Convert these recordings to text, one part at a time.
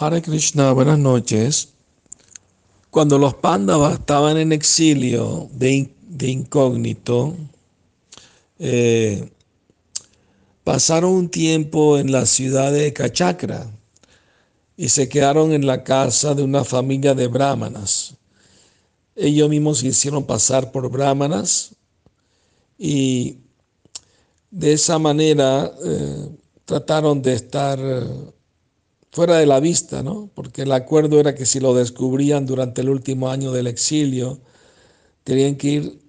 Hare Krishna, buenas noches. Cuando los Pandavas estaban en exilio de, de incógnito, eh, pasaron un tiempo en la ciudad de Kachakra y se quedaron en la casa de una familia de brahmanas. Ellos mismos se hicieron pasar por brahmanas y de esa manera eh, trataron de estar fuera de la vista, ¿no? Porque el acuerdo era que si lo descubrían durante el último año del exilio, tenían que ir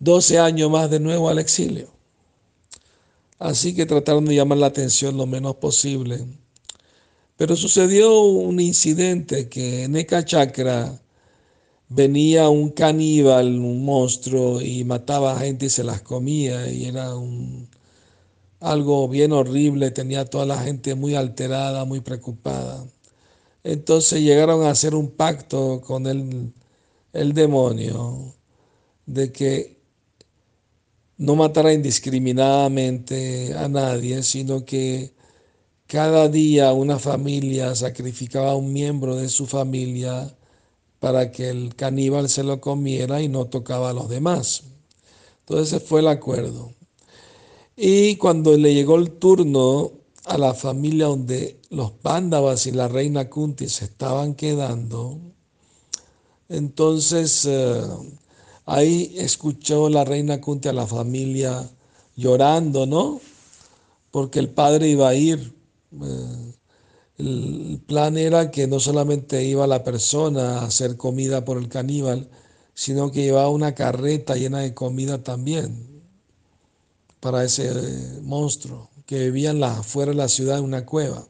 12 años más de nuevo al exilio. Así que trataron de llamar la atención lo menos posible. Pero sucedió un incidente que en Eka Chakra venía un caníbal, un monstruo, y mataba a gente y se las comía, y era un, algo bien horrible, tenía toda la gente muy alterada, muy preocupada. Entonces llegaron a hacer un pacto con el, el demonio de que no matara indiscriminadamente a nadie, sino que cada día una familia sacrificaba a un miembro de su familia para que el caníbal se lo comiera y no tocaba a los demás. Entonces ese fue el acuerdo. Y cuando le llegó el turno a la familia donde los Pándavas y la reina Kunti se estaban quedando, entonces eh, ahí escuchó la reina Kunti a la familia llorando, ¿no? Porque el padre iba a ir. Eh, el plan era que no solamente iba la persona a hacer comida por el caníbal, sino que llevaba una carreta llena de comida también para ese eh, monstruo que vivía en la, fuera de la ciudad en una cueva.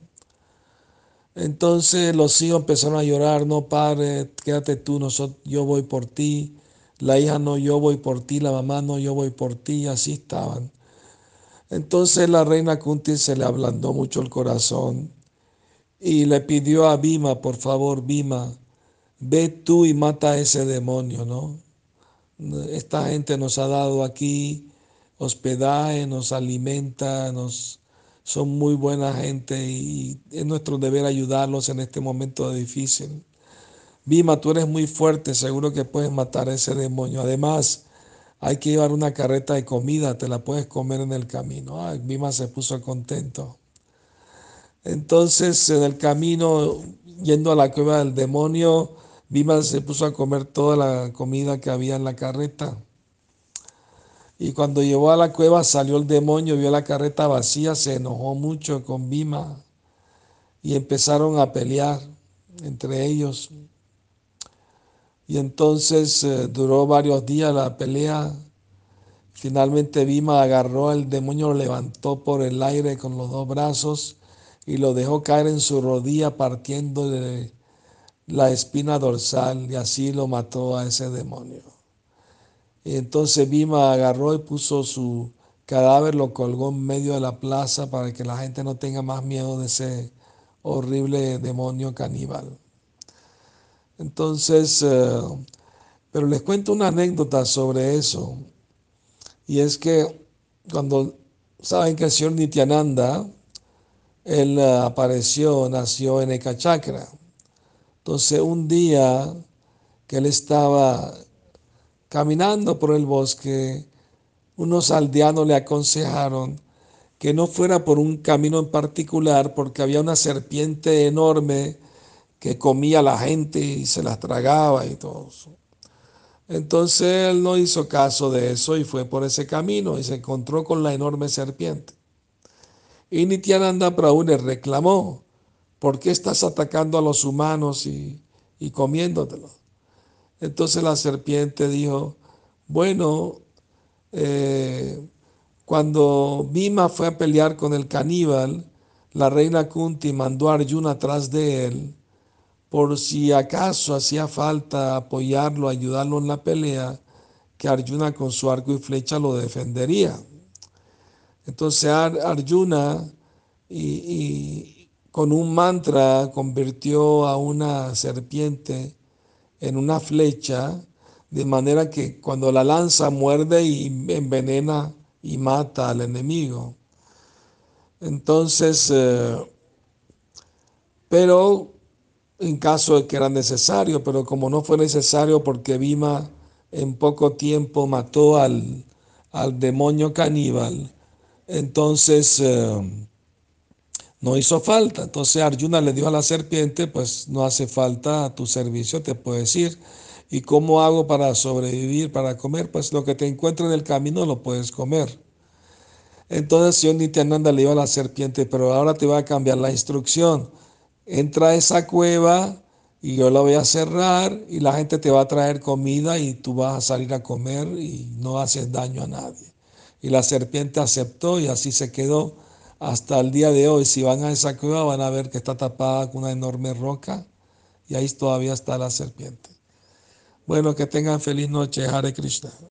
Entonces los hijos empezaron a llorar, no padre, quédate tú, nosotros, yo voy por ti, la hija no, yo voy por ti, la mamá no, yo voy por ti, así estaban. Entonces la reina Kunti se le ablandó mucho el corazón y le pidió a Bima, por favor, Bima, ve tú y mata a ese demonio, ¿no? Esta gente nos ha dado aquí hospedaje, nos alimenta, nos, son muy buena gente y es nuestro deber ayudarlos en este momento difícil. Bima, tú eres muy fuerte, seguro que puedes matar a ese demonio. Además, hay que llevar una carreta de comida, te la puedes comer en el camino. Ay, Bima se puso contento. Entonces, en el camino, yendo a la cueva del demonio, Bima se puso a comer toda la comida que había en la carreta. Y cuando llegó a la cueva salió el demonio, vio la carreta vacía, se enojó mucho con Bima y empezaron a pelear entre ellos. Y entonces eh, duró varios días la pelea. Finalmente Bima agarró al demonio, lo levantó por el aire con los dos brazos y lo dejó caer en su rodilla partiéndole la espina dorsal y así lo mató a ese demonio. Y entonces Bima agarró y puso su cadáver, lo colgó en medio de la plaza para que la gente no tenga más miedo de ese horrible demonio caníbal. Entonces, eh, pero les cuento una anécdota sobre eso. Y es que cuando saben que el señor Nityananda, él eh, apareció, nació en Ekachakra. Entonces, un día que él estaba Caminando por el bosque, unos aldeanos le aconsejaron que no fuera por un camino en particular porque había una serpiente enorme que comía a la gente y se las tragaba y todo eso. Entonces él no hizo caso de eso y fue por ese camino y se encontró con la enorme serpiente. Y Nityananda Prabhu le reclamó, ¿por qué estás atacando a los humanos y, y comiéndotelos? Entonces la serpiente dijo, bueno, eh, cuando Bhima fue a pelear con el caníbal, la reina Kunti mandó a Arjuna atrás de él por si acaso hacía falta apoyarlo, ayudarlo en la pelea, que Arjuna con su arco y flecha lo defendería. Entonces Arjuna y con un mantra convirtió a una serpiente en una flecha, de manera que cuando la lanza muerde y envenena y mata al enemigo. Entonces, eh, pero en caso de que era necesario, pero como no fue necesario porque Bima en poco tiempo mató al, al demonio caníbal, entonces eh, no hizo falta. Entonces Arjuna le dijo a la serpiente, pues no hace falta tu servicio, te puedes ir. ¿Y cómo hago para sobrevivir, para comer? Pues lo que te encuentre en el camino lo puedes comer. Entonces Señor Nityananda le dijo a la serpiente, pero ahora te voy a cambiar la instrucción. Entra a esa cueva y yo la voy a cerrar y la gente te va a traer comida y tú vas a salir a comer y no haces daño a nadie. Y la serpiente aceptó y así se quedó hasta el día de hoy. Si van a esa cueva van a ver que está tapada con una enorme roca y ahí todavía está la serpiente. Bueno, que tengan feliz noche, Hare Krishna.